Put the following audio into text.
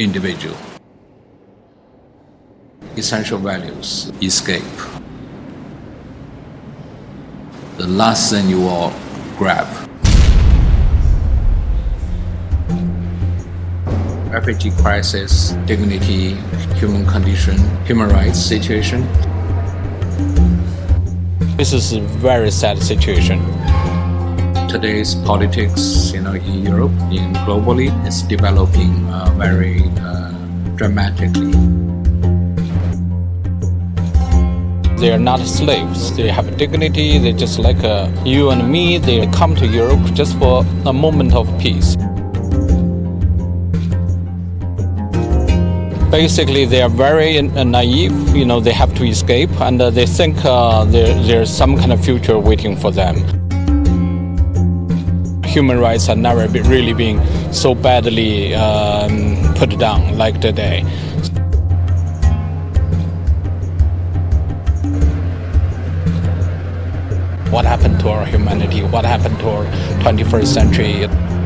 individual. Essential values escape. The last thing you will grab. Refugee crisis, dignity, human condition, human rights situation. This is a very sad situation. Today's politics, you know, in Europe, in globally, is developing uh, very uh, dramatically. They are not slaves. They have dignity. They just like uh, you and me. They come to Europe just for a moment of peace. Basically, they are very uh, naive. You know, they have to escape, and uh, they think uh, there, there's some kind of future waiting for them. Human rights are never be, really being so badly um, put down like today. What happened to our humanity? What happened to our 21st century?